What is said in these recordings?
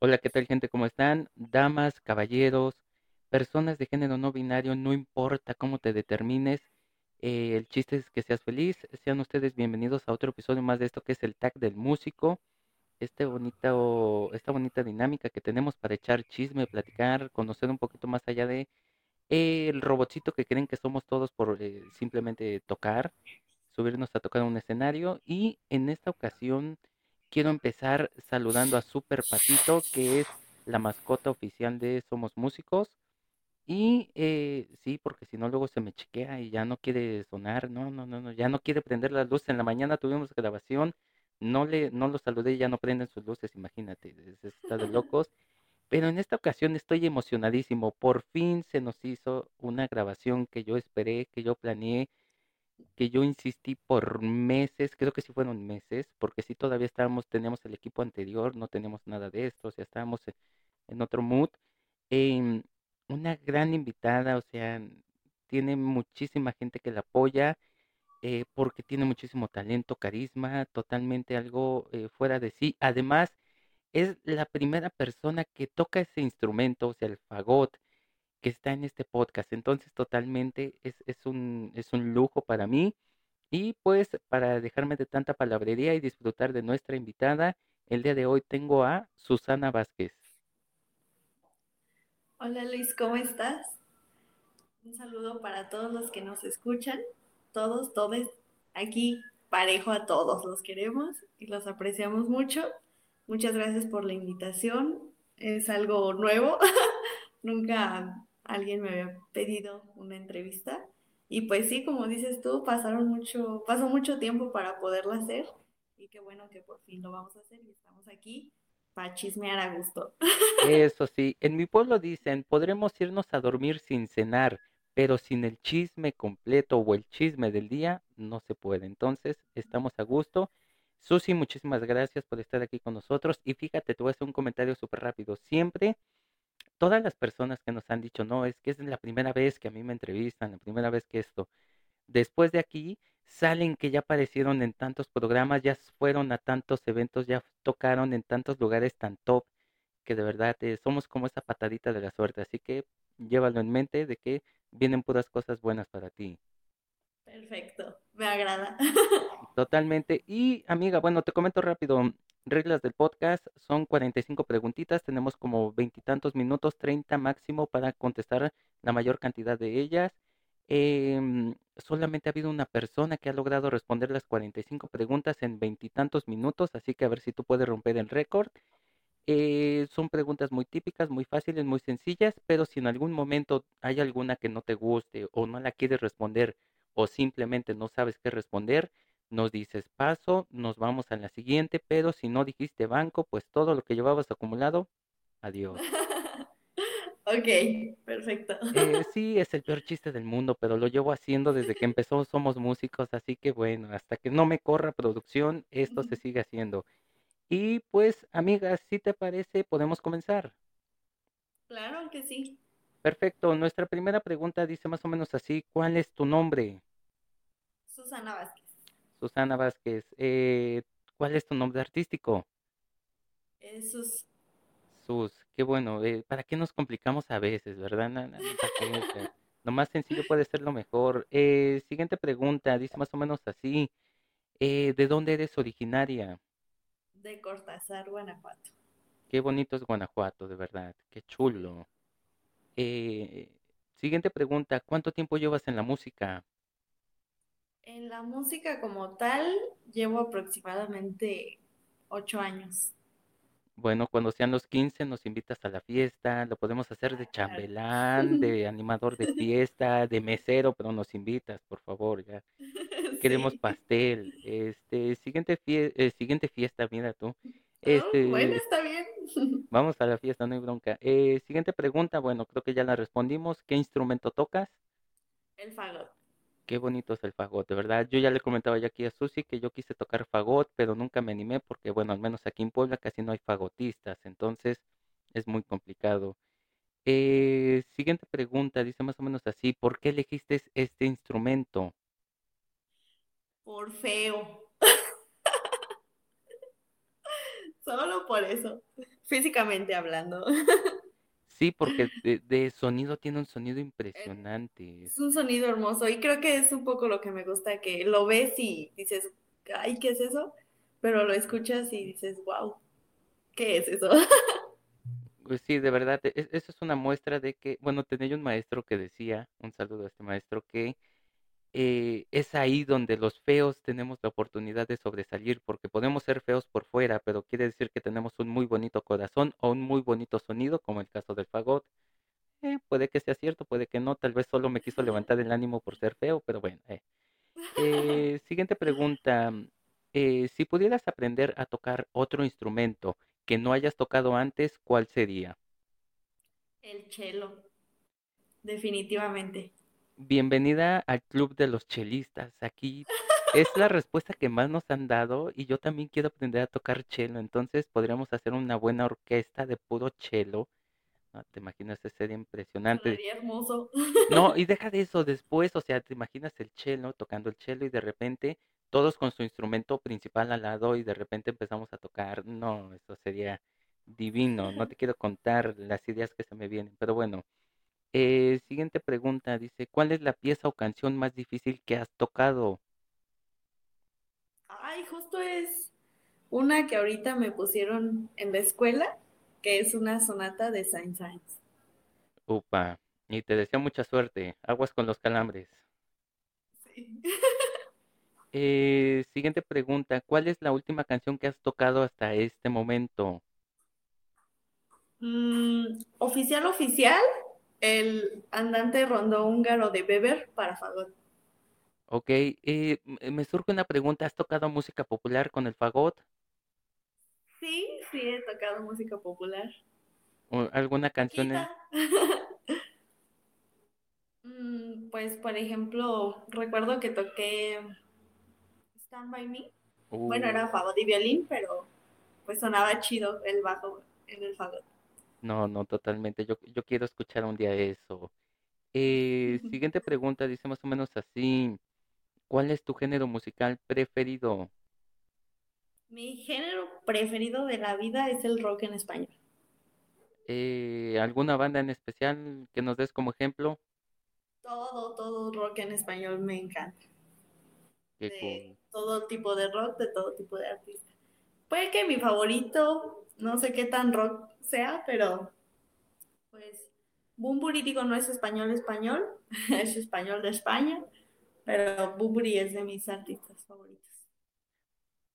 Hola, ¿qué tal gente? ¿Cómo están? Damas, caballeros, personas de género no binario, no importa cómo te determines, eh, el chiste es que seas feliz. Sean ustedes bienvenidos a otro episodio más de esto que es el tag del músico. Este bonita, esta bonita dinámica que tenemos para echar chisme, platicar, conocer un poquito más allá de el robotcito que creen que somos todos por eh, simplemente tocar, subirnos a tocar un escenario. Y en esta ocasión quiero empezar saludando a Super Patito, que es la mascota oficial de Somos Músicos. Y eh, sí, porque si no luego se me chequea y ya no quiere sonar, no, no, no, no, ya no quiere prender las luces. En la mañana tuvimos grabación, no le, no lo saludé, ya no prenden sus luces, imagínate, es- está de locos. Pero en esta ocasión estoy emocionadísimo. Por fin se nos hizo una grabación que yo esperé, que yo planeé, que yo insistí por meses, creo que sí fueron meses, porque sí todavía estábamos, teníamos el equipo anterior, no tenemos nada de esto, o sea, estábamos en, en otro mood. Em, una gran invitada, o sea, tiene muchísima gente que la apoya, eh, porque tiene muchísimo talento, carisma, totalmente algo eh, fuera de sí. Además, es la primera persona que toca ese instrumento, o sea, el fagot, que está en este podcast. Entonces, totalmente es, es un, es un lujo para mí. Y pues, para dejarme de tanta palabrería y disfrutar de nuestra invitada, el día de hoy tengo a Susana Vázquez. Hola Luis, ¿cómo estás? Un saludo para todos los que nos escuchan, todos, todos, aquí parejo a todos, los queremos y los apreciamos mucho. Muchas gracias por la invitación, es algo nuevo, nunca alguien me había pedido una entrevista y pues sí, como dices tú, pasaron mucho, pasó mucho tiempo para poderla hacer y qué bueno que por fin lo vamos a hacer y estamos aquí para chismear a gusto. Eso sí, en mi pueblo dicen, podremos irnos a dormir sin cenar, pero sin el chisme completo o el chisme del día no se puede. Entonces, estamos a gusto. Susi, muchísimas gracias por estar aquí con nosotros. Y fíjate, te voy a hacer un comentario súper rápido. Siempre, todas las personas que nos han dicho, no, es que es la primera vez que a mí me entrevistan, la primera vez que esto. Después de aquí, salen que ya aparecieron en tantos programas, ya fueron a tantos eventos, ya tocaron en tantos lugares tan top que de verdad eh, somos como esa patadita de la suerte, así que llévalo en mente de que vienen puras cosas buenas para ti. Perfecto, me agrada. Totalmente. Y amiga, bueno, te comento rápido, reglas del podcast son 45 preguntitas, tenemos como veintitantos minutos, 30 máximo para contestar la mayor cantidad de ellas. Em, solamente ha habido una persona que ha logrado responder las 45 preguntas en veintitantos minutos, así que a ver si tú puedes romper el récord. Eh, son preguntas muy típicas, muy fáciles, muy sencillas, pero si en algún momento hay alguna que no te guste o no la quieres responder o simplemente no sabes qué responder, nos dices paso, nos vamos a la siguiente, pero si no dijiste banco, pues todo lo que llevabas acumulado, adiós. Ok, perfecto. Eh, sí, es el peor chiste del mundo, pero lo llevo haciendo desde que empezó Somos Músicos, así que bueno, hasta que no me corra producción, esto se sigue haciendo. Y pues, amigas, si te parece, podemos comenzar. Claro que sí. Perfecto. Nuestra primera pregunta dice más o menos así, ¿cuál es tu nombre? Susana Vázquez. Susana Vázquez. Eh, ¿cuál es tu nombre artístico? Eh, Sus. Sus, qué bueno. eh, ¿para qué nos complicamos a veces, verdad? Lo más sencillo puede ser lo mejor. Eh, siguiente pregunta, dice más o menos así, eh, ¿de dónde eres originaria? de Cortázar, Guanajuato. Qué bonito es Guanajuato, de verdad. Qué chulo. Eh, siguiente pregunta, ¿cuánto tiempo llevas en la música? En la música como tal, llevo aproximadamente ocho años. Bueno, cuando sean los 15 nos invitas a la fiesta, lo podemos hacer de chambelán, de animador de fiesta, de mesero, pero nos invitas, por favor, ya. Queremos pastel. Este, siguiente fie- eh, siguiente fiesta, mira tú. Oh, bueno, Este, está bien. vamos a la fiesta, no hay bronca. Eh, siguiente pregunta, bueno, creo que ya la respondimos. ¿Qué instrumento tocas? El fagot. Qué bonito es el fagot, de verdad. Yo ya le comentaba ya aquí a Susi que yo quise tocar fagot, pero nunca me animé porque, bueno, al menos aquí en Puebla casi no hay fagotistas, entonces es muy complicado. Eh, siguiente pregunta, dice más o menos así, ¿por qué elegiste este instrumento? Por feo. Solo por eso, físicamente hablando. Sí, porque de, de sonido tiene un sonido impresionante. Es un sonido hermoso y creo que es un poco lo que me gusta, que lo ves y dices, ay, ¿qué es eso? Pero lo escuchas y dices, wow, ¿qué es eso? Pues sí, de verdad, e- e- eso es una muestra de que, bueno, tenía un maestro que decía, un saludo a este maestro, que eh, es ahí donde los feos tenemos la oportunidad de sobresalir, porque podemos ser feos por fuera, pero quiere decir que tenemos un muy bonito corazón o un muy bonito sonido, como el caso del fagot. Eh, puede que sea cierto, puede que no, tal vez solo me quiso levantar el ánimo por ser feo, pero bueno. eh. Eh, siguiente pregunta. eh, si pudieras aprender a tocar otro instrumento que no hayas tocado antes, ¿cuál sería? El chelo, definitivamente. Bienvenida al club de los chelistas. Aquí es la respuesta que más nos han dado y yo también quiero aprender a tocar chelo. Entonces podríamos hacer una buena orquesta de puro chelo. ¿no? ¿Te imaginas? Ese sería impresionante. Sonaría hermoso. No, y deja de eso después, o sea, te imaginas el chelo, tocando el chelo y de repente todos con su instrumento principal al lado y de repente empezamos a tocar. No, eso sería divino. No te quiero contar las ideas que se me vienen, pero bueno. Eh, siguiente pregunta, dice, ¿cuál es la pieza o canción más difícil que has tocado? Ay, justo es una que ahorita me pusieron en la escuela, que es una sonata de Saint-Saëns. Upa, y te deseo mucha suerte. Aguas con los calambres. Sí. Eh, siguiente pregunta, ¿cuál es la última canción que has tocado hasta este momento? Mm, oficial, oficial, el andante rondó húngaro de Weber para fagot. Ok, eh, me surge una pregunta, ¿has tocado música popular con el fagot? Sí, sí, he tocado música popular. ¿O alguna canción en... Mm, Pues, por ejemplo, recuerdo que toqué Stand By Me. Bueno, Uh, era fagot y violín, pero pues sonaba chido el bajo en el fagot. No, no, totalmente. Yo, yo quiero escuchar un día eso. Eh, siguiente pregunta, dice más o menos así, ¿cuál es tu género musical preferido? Mi género preferido de la vida es el rock en español. Eh, ¿alguna banda en especial que nos des como ejemplo? Todo, todo rock en español me encanta. Qué De cool. todo tipo de rock, de todo tipo de artista. Puede que mi favorito, no sé qué tan rock sea, pero pues Bunbury, digo, no es español español, es español de España, pero Bunbury es de mis artistas favoritos.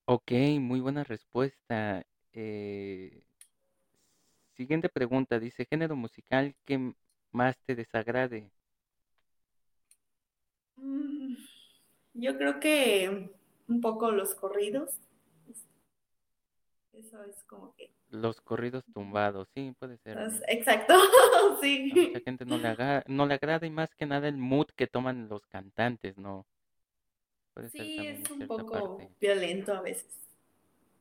Ok, muy buena respuesta. Eh, siguiente pregunta, dice, género musical que más te desagrade. Mm, yo creo que un poco los corridos, eso es como que... Los corridos tumbados, sí, puede ser. Exacto, A mucha sí. gente no le aga- no le agrada y más que nada el mood que toman los cantantes, ¿no? Puede Sí, es un poco parte. violento a veces.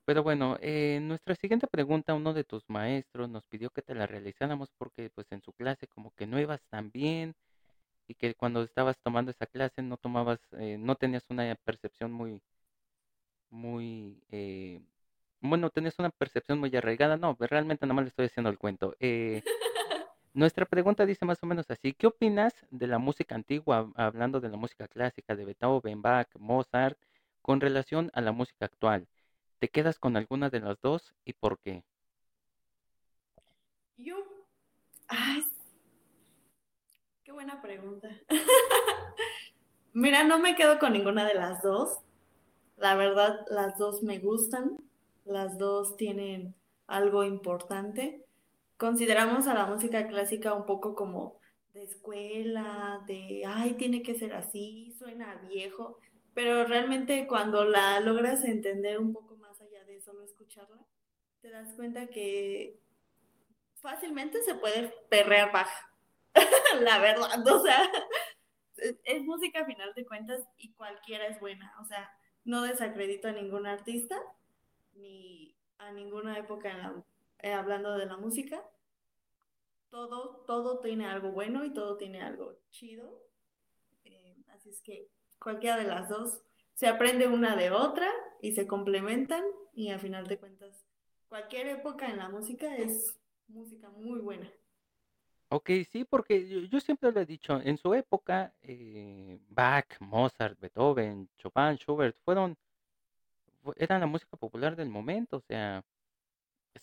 Pero bueno, eh, nuestra siguiente pregunta, uno de tus maestros nos pidió que te la realizáramos porque pues en su clase como que no ibas tan bien y que cuando estabas tomando esa clase no tomabas, eh, no tenías una percepción muy, muy, eh, bueno, tenías una percepción muy arraigada. No, pues, realmente nada más le estoy haciendo el cuento. Eh, nuestra pregunta dice más o menos así, ¿qué opinas de la música antigua, hablando de la música clásica de Beethoven, Bach, Mozart, con relación a la música actual? ¿Te quedas con alguna de las dos y por qué? Yo, ay, qué buena pregunta. Mira, no me quedo con ninguna de las dos. La verdad, las dos me gustan. Las dos tienen algo importante. Consideramos a la música clásica un poco como de escuela, de, ay, tiene que ser así, suena viejo, pero realmente cuando la logras entender un poco más allá de solo escucharla, te das cuenta que fácilmente se puede perrear baja, la verdad, o sea, es, música a final de cuentas y cualquiera es buena, o sea, no desacredito a ningún artista ni a ninguna época en la- eh, hablando de la música, todo, todo tiene algo bueno y todo tiene algo chido, eh, así es que cualquiera de las dos se aprende una de otra y se complementan y a final de cuentas cualquier época en la música es música muy buena. Ok, sí, porque yo, yo siempre lo he dicho, en su época, eh, Bach, Mozart, Beethoven, Chopin, Schubert, fueron, eran la música popular del momento, o sea,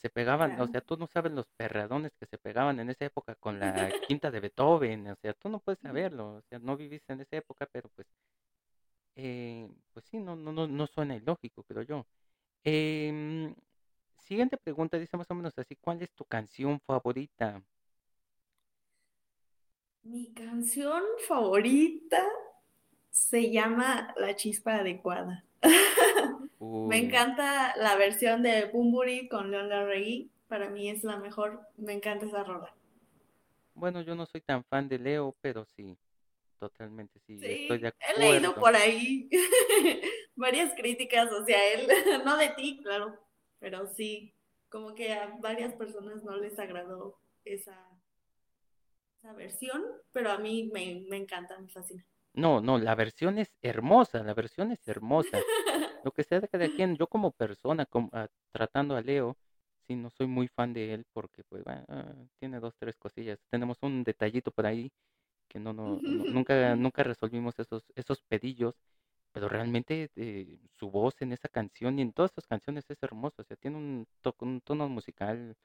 se pegaban, o sea, tú no sabes los perradones que se pegaban en esa época con la quinta de Beethoven, o sea, tú no puedes saberlo, o sea, no viviste en esa época, pero pues, eh, pues sí, no, no, no, no suena ilógico, creo yo. Em, siguiente pregunta, dice más o menos así, ¿cuál es tu canción favorita? Mi canción favorita se llama La Chispa Adecuada. Me encanta la versión de Bumburi con León Larregui. Para mí es la mejor. Me encanta esa rola. bueno, yo no soy tan fan de Leo, pero sí, totalmente sí, estoy de Sí, he leído acuerdo. por ahí varias críticas hacia él. No de ti, claro, pero sí, como que a varias personas no les agradó esa, esa versión, pero a mí me, me encanta, me fascina. No, no, la versión es hermosa, la versión es hermosa. Lo que sea de cada quien, yo como persona, como, ah, tratando a Leo, sí, no soy muy fan de él porque, pues, bueno, ah, tiene dos, tres cosillas. Tenemos un detallito por ahí que no, no, no- nunca, nunca resolvimos esos, esos pedillos, pero realmente eh, su voz en esa canción y en todas sus canciones es hermoso, o sea, tiene un, to- un tono musical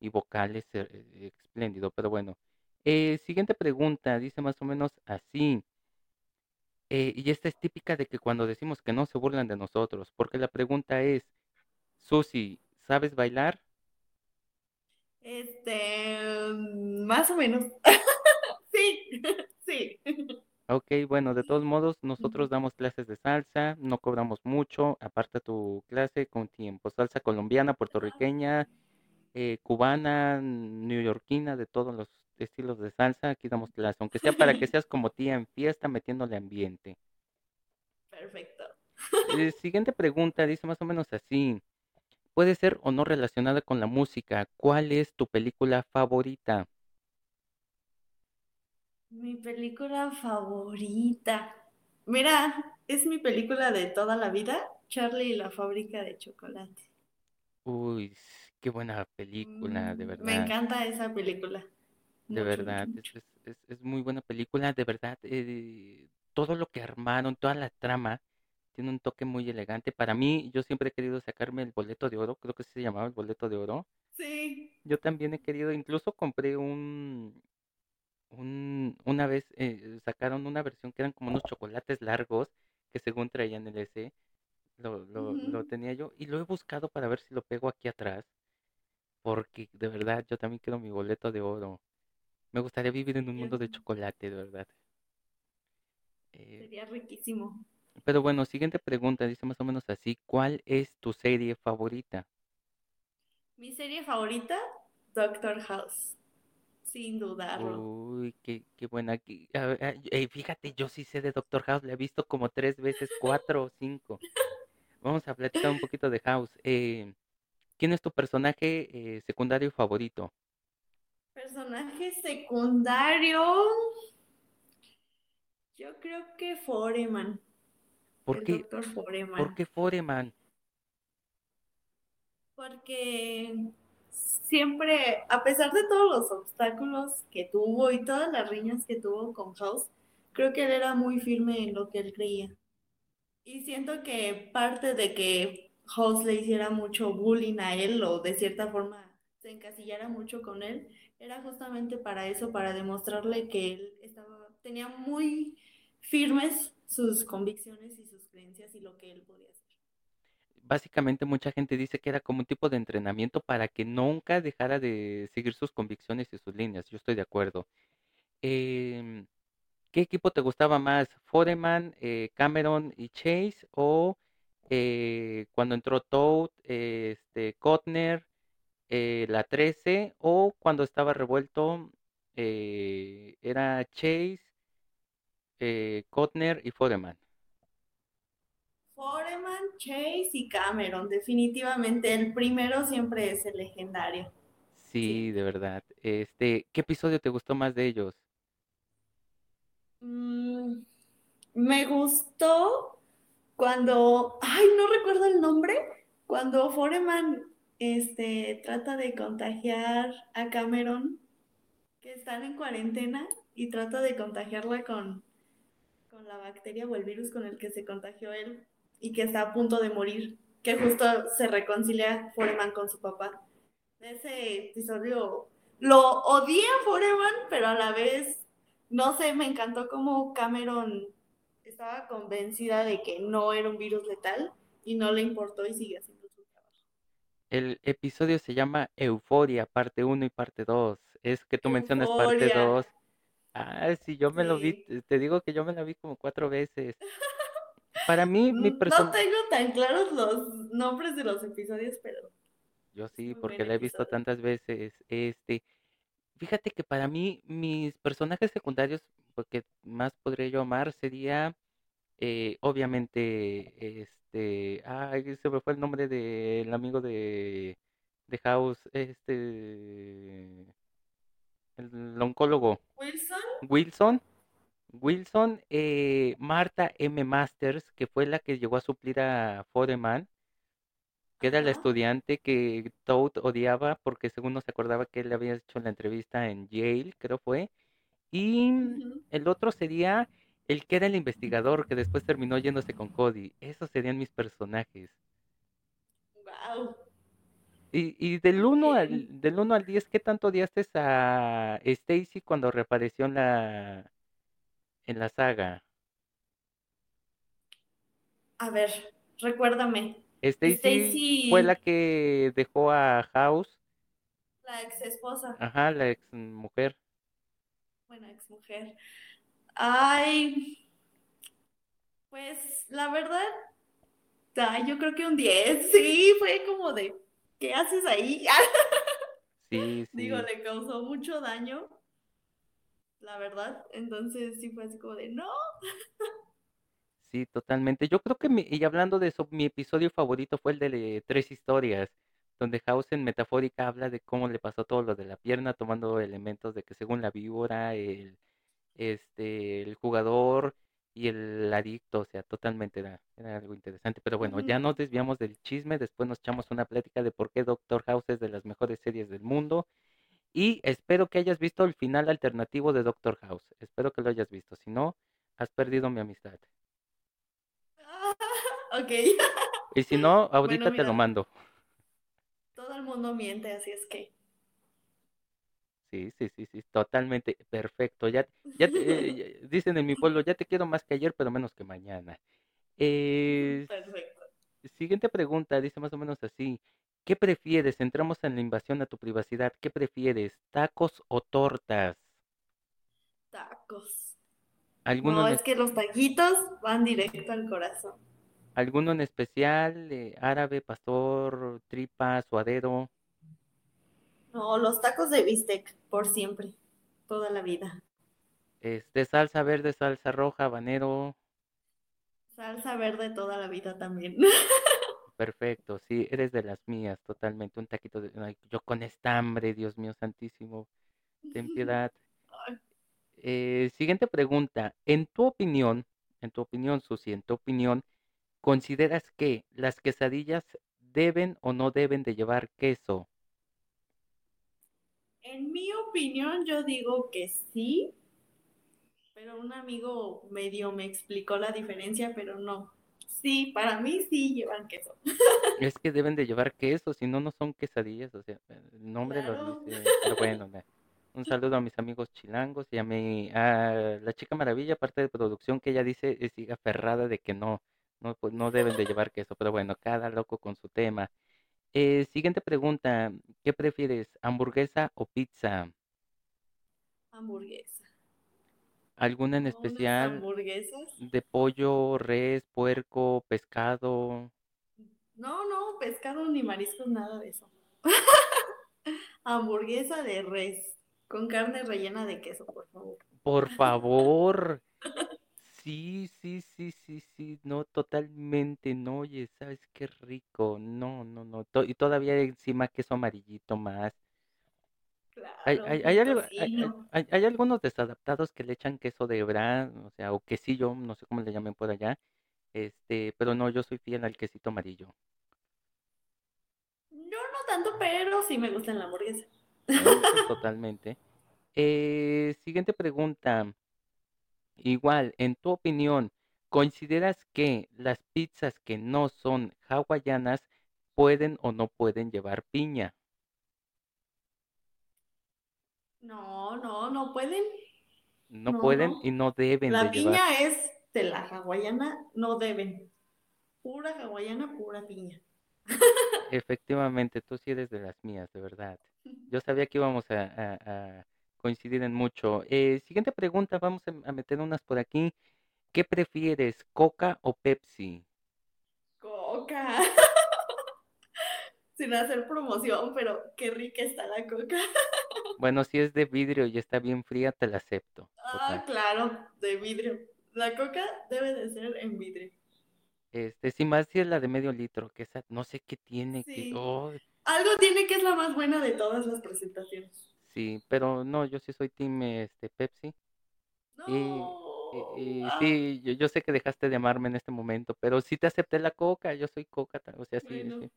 y vocales eh, eh, espléndido, pero bueno. Eh, siguiente pregunta, dice más o menos así. Eh, y esta es típica de que cuando decimos que no se burlan de nosotros, porque la pregunta es, Susi, ¿sabes bailar? Este, más o menos. Sí, sí. Ok, bueno, de todos modos, nosotros damos clases de salsa, no cobramos mucho, aparta tu clase con tiempo. Salsa colombiana, puertorriqueña, eh, cubana, neoyorquina, de todos los estilos de salsa, aquí damos clase, aunque sea para que seas como tía en fiesta metiéndole ambiente. Perfecto. Eh, siguiente pregunta, dice más o menos así. Puede ser o no relacionada con la música. ¿Cuál es tu película favorita? Mi película favorita. Mira, es mi película de toda la vida, Charlie y la fábrica de chocolate. Uy, qué buena película, de Mm, me verdad, encanta esa película. De Mucho, verdad. Es, mucho. es, es, es muy buena película, de verdad. eh, todo lo que armaron, toda la trama, tiene un toque muy elegante. Para mí, yo siempre he querido sacarme el boleto de oro, creo que sí se llamaba el boleto de oro. Sí. Yo también he querido, incluso compré un, un, una vez eh, sacaron una versión que eran como unos chocolates largos que según traían el S. Lo, lo, lo tenía yo y lo he buscado para ver si lo pego aquí atrás, porque de verdad yo también quiero mi boleto de oro. Me gustaría vivir en un mundo de chocolate, de verdad. Eh, Sería riquísimo. pero bueno, siguiente pregunta, dice más o menos así, ¿cuál es tu serie favorita? Mi serie favorita, Doctor House. Sin dudarlo. Uy, qué, qué buena. qué- a ver, fíjate, yo sí sé de Doctor House, la he visto como tres veces, cuatro o cinco. Vamos a platicar un poquito de House. Eh, ¿quién es tu personaje eh, secundario favorito? Personaje secundario, yo creo que Foreman, ¿Por el qué, Doctor por Foreman. qué Foreman? porque siempre, a pesar de todos los obstáculos que tuvo y todas las riñas que tuvo con House, creo que él era muy firme en lo que él creía. Y siento que parte de que House le hiciera mucho bullying a él o de cierta forma se encasillara mucho con él, era justamente para eso, para demostrarle que él estaba, tenía muy firmes sus convicciones y sus creencias y lo que él podía hacer. Básicamente mucha gente dice que era como un tipo de entrenamiento para que nunca dejara de seguir sus convicciones y sus líneas. Yo estoy de acuerdo. Em, ¿qué equipo te gustaba más? ¿Foreman, eh, Cameron y Chase? ¿O eh, cuando entró Toad, este, Cotner, eh, la 13? ¿O cuando estaba revuelto eh, era Chase, eh, Cotner y Foreman? Foreman, Chase y Cameron, definitivamente el primero siempre es el legendario, Sí, de verdad. Este, ¿qué episodio te gustó más de ellos? Mm, me gustó cuando, ay, no recuerdo el nombre, cuando Foreman este, trata de contagiar a Cameron, que están en cuarentena, y trata de contagiarla con, con la bacteria o el virus con el que se contagió él y que está a punto de morir, que justo se reconcilia Foreman con su papá. Ese episodio lo odié a Foreman, pero a la vez, no sé, me encantó como Cameron estaba convencida de que no era un virus letal y no le importó y sigue trabajo. El episodio se llama Euforia, parte 1 y parte 2. Es que tú mencionas parte Euforia. 2. Ah, sí, yo me lo vi, te- digo que yo me la vi como cuatro veces. Para mí, mi No persona... tengo tan claros los nombres de los episodios, pero Yo es sí, porque la he visto episodio. tantas veces. Este, fíjate que para mí, mis personajes secundarios, porque más podría yo amar, sería eh, obviamente, este, ay, se me fue el nombre del amigo de, de House, este, el oncólogo, Wilson, Wilson. Wilson, eh, Marta M. Masters, que fue la que llegó a suplir a Foreman, que era la estudiante que Toad odiaba porque según no se acordaba que él le había hecho la entrevista en Yale, creo fue. Y el otro sería el que era el investigador que después terminó yéndose con Cody. Esos serían mis personajes. Wow, Y, y del muy uno bien. al, del 1 al 10, ¿qué tanto odiaste a Stacy cuando reapareció en la, en la saga? A ver, recuérdame. Stacy fue la que dejó a House, la ex esposa, ajá, la ex mujer. bueno, ex mujer. Ay, pues la verdad, ay, yo creo que un 10. Sí, fue como de, ¿qué haces ahí? Sí, Digo, sí, le causó mucho daño, la verdad. Entonces sí fue así como de, no. sí, totalmente. Yo creo que, mi- y hablando de eso, mi episodio favorito fue el de Tres Historias, donde House en Metafórica habla de cómo le pasó todo lo de la pierna, tomando elementos de que según la víbora, el, este, el jugador y el adicto, o sea, totalmente era, era algo interesante. Pero bueno, ya nos desviamos del chisme, después nos echamos una plática de por qué Doctor House es de las mejores series del mundo. Y espero que hayas visto el final alternativo de Doctor House. Espero que lo hayas visto. Si no, has perdido mi amistad. ok. Y si no, Bueno, ahorita te lo mando. todo el mundo miente, así es que. Sí, sí, sí, sí, totalmente perfecto. Ya, ya te, eh, dicen en mi pueblo, ya te quiero más que ayer, pero menos que mañana. Eh, Perfecto. siguiente pregunta, dice más o menos así. ¿Qué prefieres? Entramos en la invasión a tu privacidad. ¿Qué prefieres? ¿Tacos o tortas? Tacos. ¿Alguno No, es- que los taquitos van directo al corazón. alguno en especial? Eh, árabe, pastor, tripa, suadero. No, los tacos de bistec, por siempre, toda la vida. Este, salsa verde, salsa roja, habanero. Salsa verde toda la vida también. Perfecto, sí, eres de las mías, totalmente. Un taquito de... ay, yo con esta hambre, Dios mío santísimo, ten piedad. Eh, siguiente pregunta. En tu opinión, en tu opinión, Susi, en tu opinión, ¿consideras que las quesadillas deben o no deben de llevar queso? En mi opinión, yo digo que sí, pero un amigo medio me explicó la diferencia, pero no. Sí, para mí sí llevan queso. Es que deben de llevar queso, si no, no son quesadillas, o sea, el nombre lo Claro. dice, pero bueno, un saludo a mis amigos chilangos y a mi, a la chica maravilla, parte de producción, que ella dice, sigue aferrada de que no, no, pues, no deben de llevar queso, pero bueno, cada loco con su tema. Eh, siguiente pregunta, ¿qué prefieres, hamburguesa o pizza? Hamburguesa. ¿Alguna en unas especial hamburguesas. de pollo, res, puerco, pescado? No, no, pescado ni mariscos, nada de eso. Hamburguesa de res, con carne rellena de queso, por favor. Por favor. Sí, sí, sí, sí, sí, no, totalmente, no, oye, ¿sabes qué rico? No, no, no, to- y todavía encima queso amarillito más. Hay, Claro, hay, algo- hay, hay- tocino. hay- hay algunos desadaptados que le echan queso de hebra, o sea, o quesillo, no sé cómo le llamen por allá, este, pero no, yo soy fiel al quesito amarillo. Yo no tanto, pero sí me gusta en la hamburguesa. Pues totalmente. Eh, siguiente pregunta. Igual, en tu opinión, ¿consideras que las pizzas que no son hawaianas pueden o no pueden llevar piña? No, no, no pueden. No No, pueden no. y no deben de La llevar. piña es de la hawaiana, no deben. Pura hawaiana, pura piña. Efectivamente, tú sí eres de las mías, de verdad. Yo sabía que íbamos a, a- a coincidir en mucho. Eh, siguiente pregunta, vamos a, meter unas por aquí. ¿Qué prefieres, Coca o Pepsi? Coca. Sin hacer promoción, pero qué rica está la coca. Bueno, si es de vidrio y está bien fría, te la acepto. Ah, claro, de vidrio. La coca debe de ser en vidrio. Este, sí, más si es la de medio litro, que esa no sé qué tiene, que, oh, Algo tiene que es la más buena de todas las presentaciones. Sí, pero no, yo sí soy team, este, Pepsi. Y, y- No. y Ah, sí, yo, yo sé que dejaste de amarme en este momento, pero sí te acepté la Coca, yo soy Coca, o sea, sí, bueno, sí.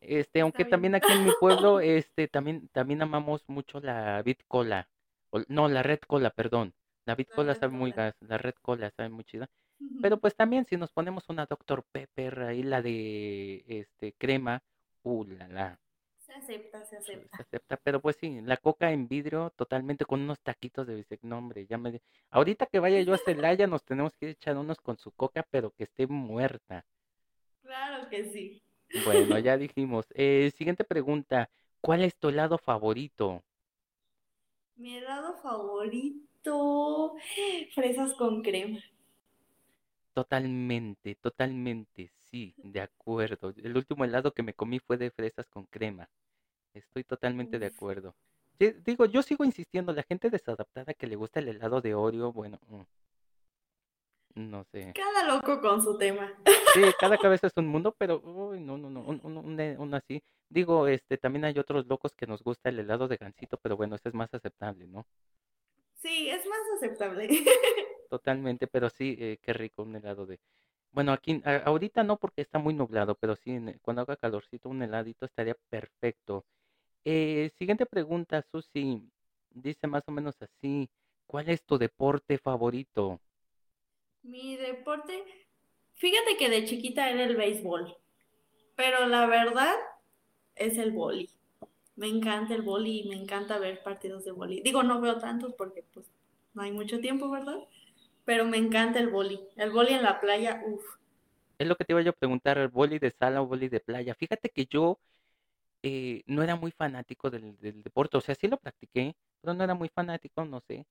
Este, aunque bien. también aquí en mi pueblo, este, también, también amamos mucho la Bit Cola, o- no, la Red Cola, perdón. La Bit La Cola red sabe muy gas, la Red Cola sabe muy chida. Pero pues también si nos ponemos una Dr. Pepper, ahí la de, este, crema, uh, la, la, Se acepta, se acepta. se acepta, pero pues sí, la coca en vidrio totalmente con unos taquitos de bistec, no hombre, ya me... Ahorita que vaya yo a Celaya nos tenemos que echar unos con su coca, pero que esté muerta. Claro que sí. Bueno, ya dijimos. Eh, siguiente pregunta, ¿cuál es tu helado favorito? Mi helado favorito, fresas con crema. Totalmente, totalmente, sí, de acuerdo. El último helado que me comí fue de fresas con crema. Estoy totalmente de acuerdo. Sí, Digo, yo sigo insistiendo, la gente desadaptada que le gusta el helado de Oreo, bueno, mm, no sé. cada loco con su tema. Sí, cada cabeza es un mundo, pero uy, no, no, no, un, un, un, eh, un así. Digo, este, también hay otros locos que nos gusta el helado de gansito, pero bueno, ese es más aceptable, ¿no? Sí, es más aceptable. Totalmente, pero sí, eh, qué rico un helado de... Bueno, aquí, a- ahorita no porque está muy nublado, pero sí, el- cuando haga calorcito, un heladito estaría perfecto. Eh, siguiente pregunta, Susi. Dice más o menos así, ¿cuál es tu deporte favorito? Mi deporte, fíjate que de chiquita era el béisbol, pero la verdad es el boli. Me encanta el boli y me encanta ver partidos de boli. Digo, no veo tantos porque pues no hay mucho tiempo, ¿verdad? Pero me encanta el boli. El boli en la playa, uff. Es lo que te iba yo a preguntar, ¿el boli de sala o boli de playa? Fíjate que yo eh, no era muy fanático del, del deporte, o sea, sí lo practiqué, pero no era muy fanático, no sé.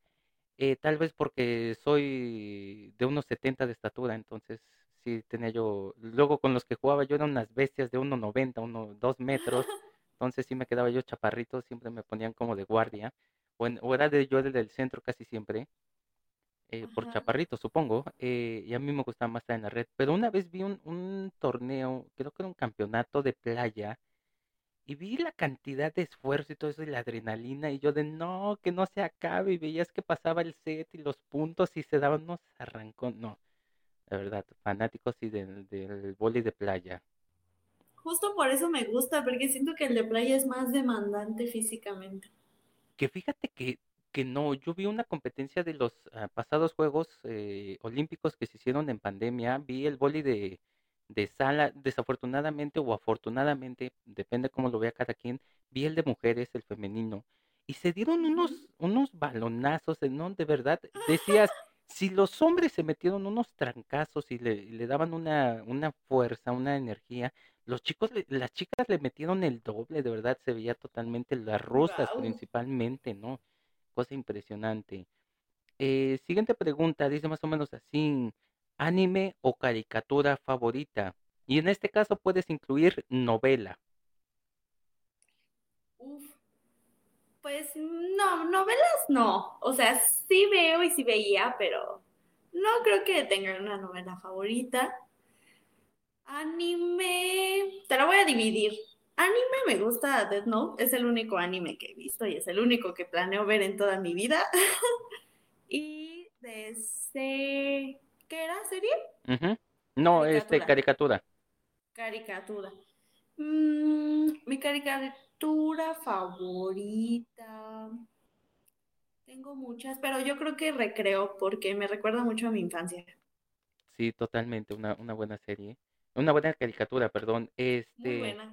Eh, tal vez porque soy de unos 70 de estatura, entonces sí tenía yo, luego con los que jugaba yo eran unas bestias de 1,90, uno, 2 metros, entonces sí me quedaba yo chaparrito, siempre me ponían como de guardia, o, en- o era de yo del centro casi siempre, eh, por chaparrito supongo, eh, y a mí me gustaba más estar en la red, pero una vez vi un, un torneo, creo que era un campeonato de playa, y vi la cantidad de esfuerzo y todo eso y la adrenalina y yo de no, que no se acabe y veías que pasaba el set y los puntos y se daban unos arrancón, no, la verdad, fanáticos sí del, del vóley de playa. Justo por eso me gusta, porque siento que el de playa es más demandante físicamente. Que fíjate que, que no, yo vi una competencia de los ah, pasados Juegos eh, Olímpicos que se hicieron en pandemia, vi el vóley de, de sala, desafortunadamente o afortunadamente, depende cómo lo vea cada quien, vi el de mujeres, el femenino, y se dieron unos, unos balonazos, en ¿no? De verdad, decías, si los hombres se metieron unos trancazos y le, le daban una, una fuerza, una energía, los chicos, le- las chicas le metieron el doble, de verdad, se veía totalmente, las rusas Wow. principalmente, ¿no? Cosa impresionante. Eh, siguiente pregunta, dice más o menos así, anime o caricatura favorita. Y en este caso puedes incluir novela. Uf. Pues no, novelas no. O sea, sí veo y sí veía, pero no creo que tenga una novela favorita. Anime, te la voy a dividir. Anime me gusta Death Note, es el único anime que he visto y es el único que planeo ver en toda mi vida. Y de ¿qué era? ¿Serie? No, este, Caricatura. caricatura. Caricatura. Mm, mi caricatura favorita. Tengo muchas, pero yo creo que recreo porque me recuerda mucho a mi infancia. Sí, totalmente, una, una buena serie. Una buena caricatura, perdón. Muy Este, buena.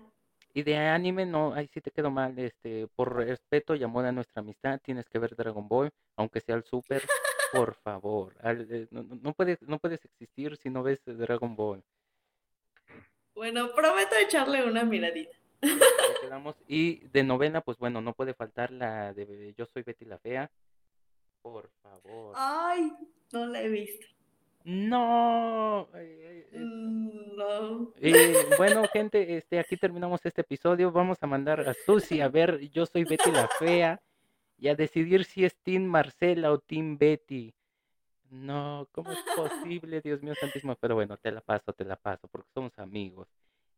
y de anime, no, ahí sí te quedo mal. Este, por respeto y amor a nuestra amistad, tienes que ver Dragon Ball, aunque sea el Super, por favor. Eh, no, puedes, no puedes existir si no ves Dragon Ball. Bueno, prometo echarle una miradita. Y de novela, pues bueno, no puede faltar la de Yo soy Betty la Fea. Por favor. Ay, no la he visto. No. Mm, No. eh, bueno, gente, este, aquí terminamos este episodio. Vamos a mandar a Susi a ver Yo soy Betty la Fea y a decidir si es Team Marcela o Team Betty. No, ¿cómo es posible, Dios mío santísimo? Pero bueno, te la paso, te la paso, porque somos amigos.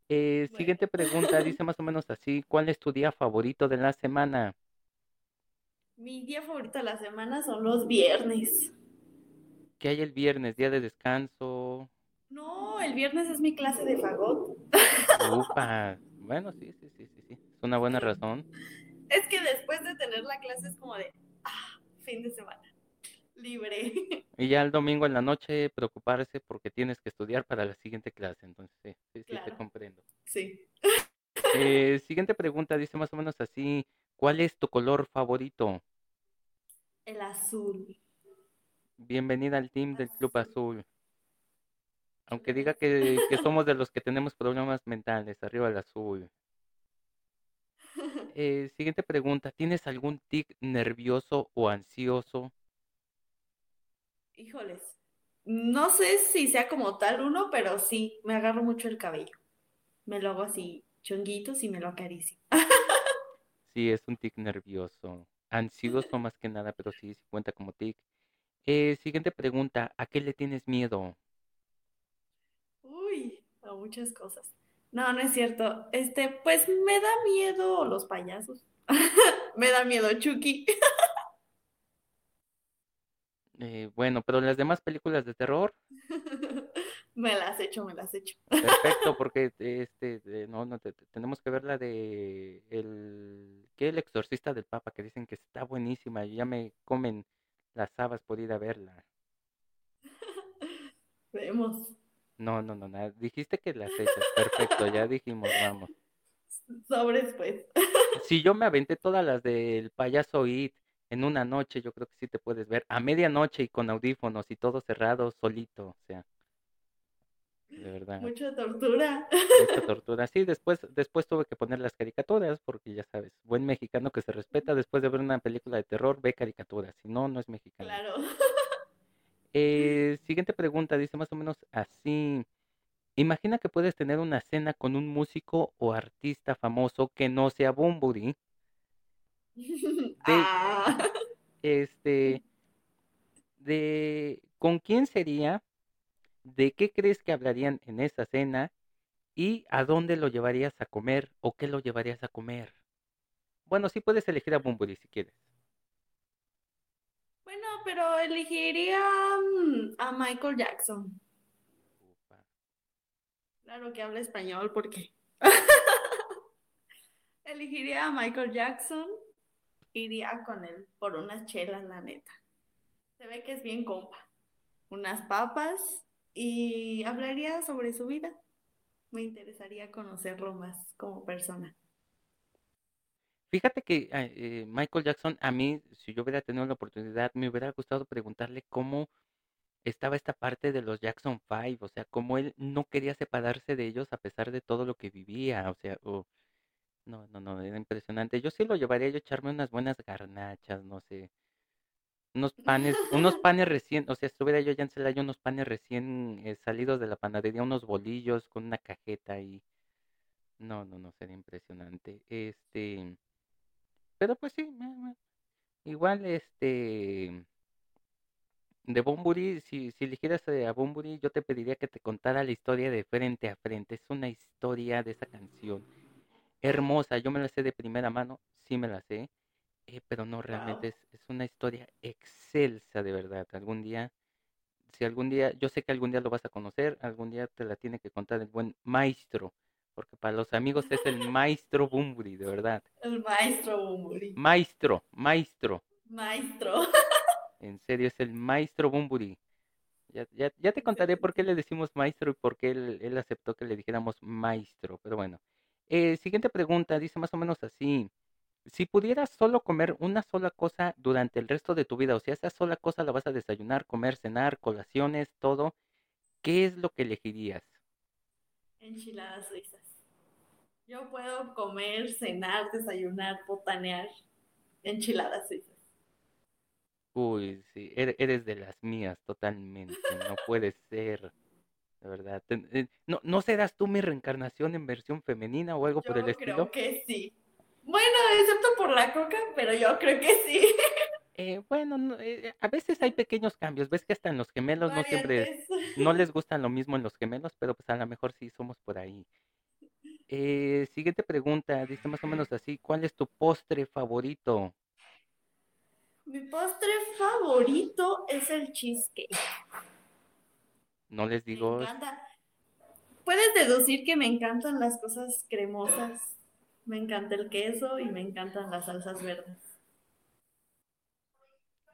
Eh, Bueno. siguiente pregunta, dice más o menos así, ¿cuál es tu día favorito de la semana? Mi día favorito de la semana son los viernes. ¿Qué hay el viernes? ¿Día de descanso? No, el viernes es mi clase de fagot. Upa. Bueno, sí, sí, sí, sí, sí. Es una buena razón. Es que después de tener la clase es como de, ah, fin de semana, libre. Y ya el domingo en la noche preocuparse porque tienes que estudiar para la siguiente clase. Entonces, sí, sí, sí, te Claro. comprendo. Sí. Eh, siguiente pregunta, dice más o menos así, ¿cuál es tu color favorito? El azul. Bienvenida al team del Club Azul. Azul. Aunque diga que, que somos de los que tenemos problemas mentales, arriba el azul. Eh, siguiente pregunta, ¿tienes algún tic nervioso o ansioso? Híjoles. No sé si sea como tal uno, pero sí, me agarro mucho el cabello. Me lo hago así, chonguitos y me lo acaricio. Sí, es un tic nervioso. Ansioso más que nada, pero sí, sí cuenta como tic. Eh, siguiente pregunta, ¿a qué le tienes miedo? Uy, a muchas cosas. No, no es cierto. Este, pues me da miedo los payasos. Me da miedo Chucky. Eh, bueno, pero las demás películas de terror, Me las echo, me las echo. perfecto, porque este, no, no, te- te- tenemos que ver la de el, ¿qué? El exorcista del Papa, que dicen que está buenísima, y ya me comen las habas por ir a verla. Vemos. No, no, no, nada. Dijiste que las echas, perfecto, ya dijimos, vamos. Sobres, pues. Si yo me aventé todas las del payaso It en una noche, yo creo que sí te puedes ver a medianoche y con audífonos y todo cerrado, solito, o sea, de verdad, Mucha tortura. mucha tortura. Sí, después, después tuve que poner las caricaturas, porque ya sabes, buen mexicano que se respeta después de ver una película de terror, ve caricaturas, si no, no es mexicano. Claro. Eh, siguiente pregunta, dice más o menos así. Imagina que puedes tener una cena con un músico o artista famoso que no sea Bunbury. Ah. Este, de ¿con quién sería? ¿De qué crees que hablarían en esa cena? ¿Y a dónde lo llevarías a comer o qué lo llevarías a comer? Bueno, sí puedes elegir a Bunbury si quieres. Pero elegiría mm, a Michael Jackson. Ufa. Claro que habla español porque elegiría a Michael Jackson. Iría con él por unas chelas, la neta. Se ve que es bien compa. Unas papas y hablaría sobre su vida. Me interesaría conocerlo más como persona. Fíjate que ah, eh, Michael Jackson, a mí, si yo hubiera tenido la oportunidad, me hubiera gustado preguntarle cómo estaba esta parte de los Jackson Five, o sea, cómo él no quería separarse de ellos a pesar de todo lo que vivía, o sea, o- no, no, no, era impresionante. Yo sí lo llevaría yo a echarme unas buenas garnachas, no sé, unos panes, unos panes recién, o sea, estuviera yo allá en Celaya, unos panes recién eh, salidos de la panadería, unos bolillos con una cajeta y, no, no, no, sería impresionante. Este, pero pues sí, igual, este, de Bunbury, si, si eligieras eh, a Bunbury, yo te pediría que te contara la historia de frente a frente. Es una historia de esa canción hermosa. Yo me la sé de primera mano, sí me la sé, eh, pero no, realmente Wow. es, es una historia excelsa de verdad. Algún día, si algún día, yo sé que algún día lo vas a conocer, algún día te la tiene que contar el buen maestro, porque que para los amigos es el maestro Bumburi, de verdad. El maestro Bumburi. Maestro, maestro. Maestro. En serio, es el maestro Bumburi. Ya, ya, ya te contaré por qué le decimos maestro y por qué él, él aceptó que le dijéramos maestro. Pero bueno. Eh, siguiente pregunta, dice más o menos así. Si pudieras solo comer una sola cosa durante el resto de tu vida, o sea, esa sola cosa la vas a desayunar, comer, cenar, colaciones, todo, ¿qué es lo que elegirías? Enchiladas suizas. Yo puedo comer, cenar, desayunar, botanear enchiladas suizas. Uy, sí, ere- eres de las mías totalmente, no puede ser, de verdad. Eh, ¿No, no serás tú mi reencarnación en versión femenina o algo por el Yo creo estilo? que sí. Bueno, excepto por la coca, pero yo creo que sí. Eh, bueno, no, eh, a veces hay pequeños cambios, ves que hasta en los gemelos no siempre no les gusta lo mismo en los gemelos, pero pues a lo mejor sí somos por ahí. Eh, siguiente pregunta, dice más o menos así, ¿cuál es tu postre favorito? Mi postre favorito es el cheesecake. No les Me digo, encanta. Puedes deducir que me encantan las cosas cremosas. Me encanta el queso y me encantan las salsas verdes.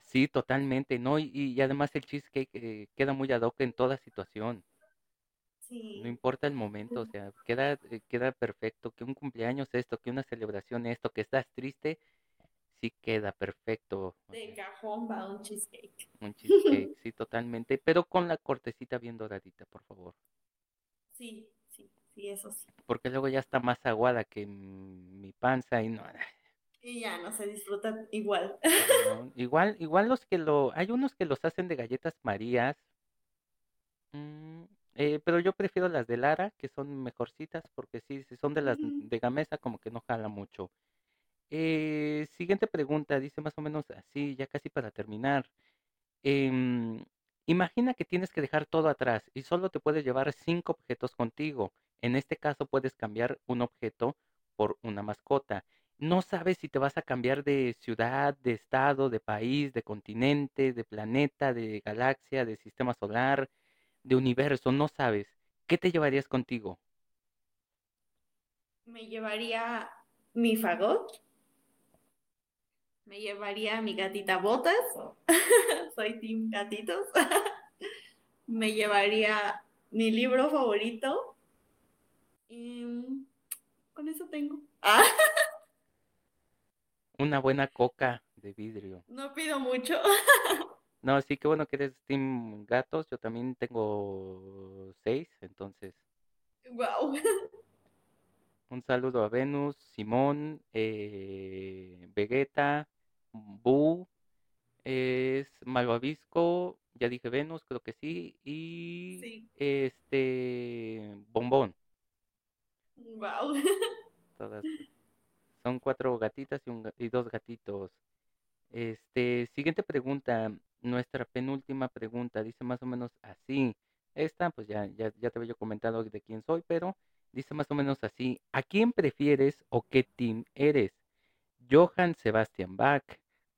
sí, totalmente, ¿no? Y, y además el cheesecake eh, queda muy ad hoc en toda situación. No importa el momento, o sea, queda, eh, queda perfecto, que un cumpleaños esto, que una celebración esto, que estás triste, sí queda perfecto, de sea, cajón va un cheesecake. un cheesecake, sí, totalmente, pero con la cortecita bien doradita, por favor, Sí, sí, sí, eso sí. porque luego ya está más aguada que mi panza y no, Y ya no se disfruta igual. no, igual, igual los que lo, hay unos que los hacen de galletas Marías, eh, pero yo prefiero las de Lara, que son mejorcitas, porque sí, si son de las Ujú. de Gamesa, como que no jala mucho. Eh, siguiente pregunta, dice más o menos así, ya casi para terminar. Em, imagina que tienes que dejar todo atrás y solo te puedes llevar cinco objetos contigo. En este caso puedes cambiar un objeto por una mascota. No sabes si te vas a cambiar de ciudad, de estado, de país, de continente, de planeta, de galaxia, de sistema solar, de universo, no sabes. ¿Qué te llevarías contigo? Me llevaría mi fagot. Me llevaría mi gatita Botas. Soy Team Gatitos. Me llevaría mi libro favorito. Y con eso tengo. Una buena coca de vidrio. no pido mucho. No, sí, qué bueno que eres Team Gatos. Yo también tengo seis, entonces Wow. un saludo a Venus, Simón, eh, Vegeta, Boo, es Malvavisco, ya dije Venus, creo que sí, y Sí. este Bombón. Wow. Todas son cuatro gatitas y, un y dos gatitos. Este, siguiente pregunta, nuestra penúltima pregunta, dice más o menos así. Esta, pues ya, ya, ya te había comentado de quién soy, pero dice más o menos así. ¿A quién prefieres o qué team eres? ¿Johann Sebastian Bach,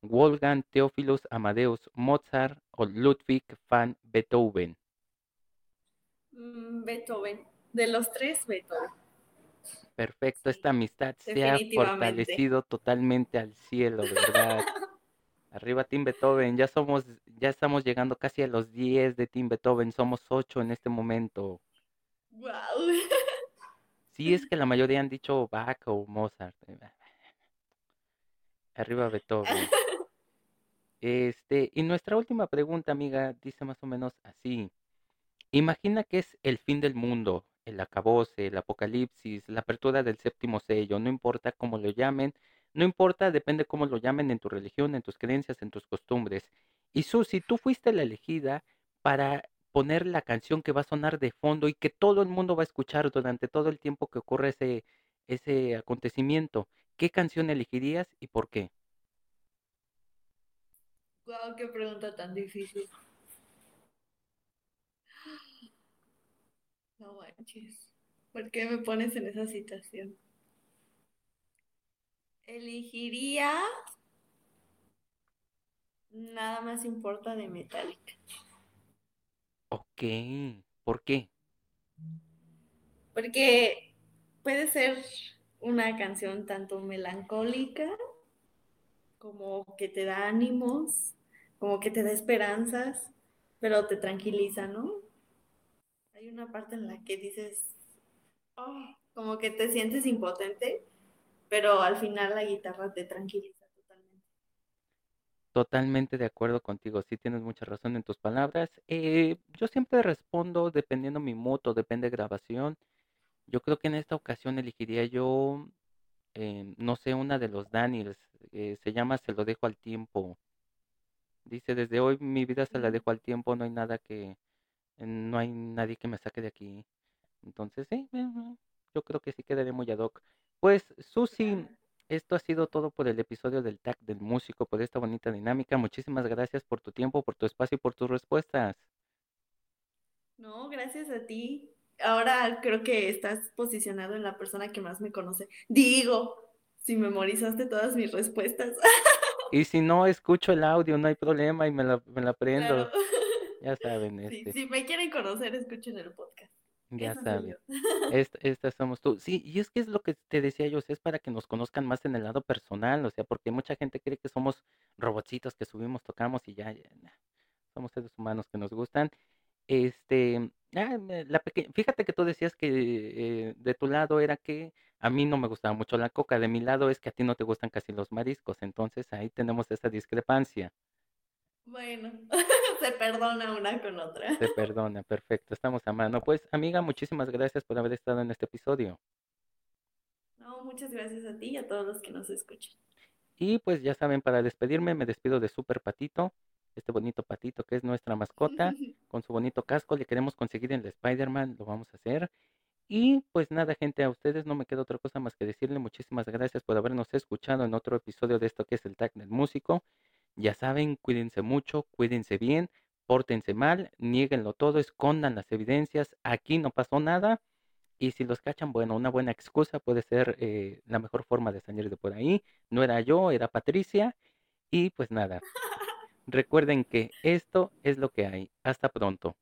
Wolfgang Theophilus Amadeus Mozart o Ludwig van Beethoven? Mm, Beethoven. De los tres, Beethoven. Perfecto, esta amistad se ha fortalecido totalmente al cielo, de verdad. Arriba Team Beethoven, ya somos, ya estamos llegando casi a los 10 de Team Beethoven, somos 8 en este momento. Wow. Sí, es que la mayoría han dicho Bach o Mozart. Arriba Beethoven. Este, y nuestra última pregunta, amiga, dice más o menos así. Imagina que es el fin del mundo, el acabose, el apocalipsis, la apertura del séptimo sello, no importa cómo lo llamen, no importa, depende cómo lo llamen en tu religión, en tus creencias, en tus costumbres. Y Susi, tú fuiste la elegida para poner la canción que va a sonar de fondo y que todo el mundo va a escuchar durante todo el tiempo que ocurre ese, ese acontecimiento. ¿Qué canción elegirías y por qué? Wow, qué pregunta tan difícil. No manches. ¿Por qué me pones en esa situación? Elegiría Nada más importa de Metallica. Ok, ¿por qué? Porque puede ser una canción tanto melancólica como que te da ánimos, como que te da esperanzas, pero te tranquiliza, ¿no? Hay una parte en la que dices, oh, como que te sientes impotente, pero al final la guitarra te tranquiliza totalmente. Totalmente de acuerdo contigo, sí tienes mucha razón en tus palabras. Eh, yo siempre respondo dependiendo mi mood o depende de grabación. Yo creo que en esta ocasión elegiría yo, eh, no sé, una de los Daniels. eh, se llama Se lo dejo al tiempo. Dice, desde hoy mi vida se la Mm, dejo al tiempo, no hay nada que, no hay nadie que me saque de aquí. Entonces, sí, eh, yo creo que sí quedaré muy ad hoc. Pues, Susi, esto ha sido todo por el episodio del Tag del Músico, por esta bonita dinámica. Muchísimas gracias por tu tiempo, por tu espacio y por tus respuestas. No, gracias a ti. Ahora creo que estás posicionado en la persona que más me conoce. Digo, si memorizaste todas mis respuestas. Y si no escucho el audio, no hay problema y me la, me la Claro. aprendo. Ya saben, Sí, este, si me quieren conocer, escuchen el podcast. Ya saben. yo. Est- estas somos tú. Sí, y es que es lo que te decía yo, o sea, es para que nos conozcan más en el lado personal, o sea, porque mucha gente cree que somos robotcitos que subimos, tocamos y ya, ya, nah, somos seres humanos que nos gustan. Este, ah, me- la peque- fíjate que tú decías que eh, de tu lado era que a mí no me gustaba mucho la coca, de mi lado es que a ti no te gustan casi los mariscos, entonces ahí tenemos esa discrepancia. Bueno, se perdona una con otra. Se perdona, perfecto, estamos a mano. Pues, amiga, muchísimas gracias por haber estado en este episodio. No, muchas gracias a ti y a todos los que nos escuchan. Y pues ya saben, para despedirme me despido de Super Patito, este bonito patito que es nuestra mascota, con su bonito casco, le queremos conseguir el Spider-Man, lo vamos a hacer. Y pues nada, gente, a ustedes no me queda otra cosa más que decirle muchísimas gracias por habernos escuchado en otro episodio de esto que es el Tag del Músico. Ya saben, cuídense mucho, cuídense bien, pórtense mal, nieguenlo todo, escondan las evidencias, aquí no pasó nada. Y si los cachan, bueno, una buena excusa puede ser eh, la mejor forma de salir de por ahí. No era yo, era Patricia. Y pues nada, recuerden que esto es lo que hay. Hasta pronto.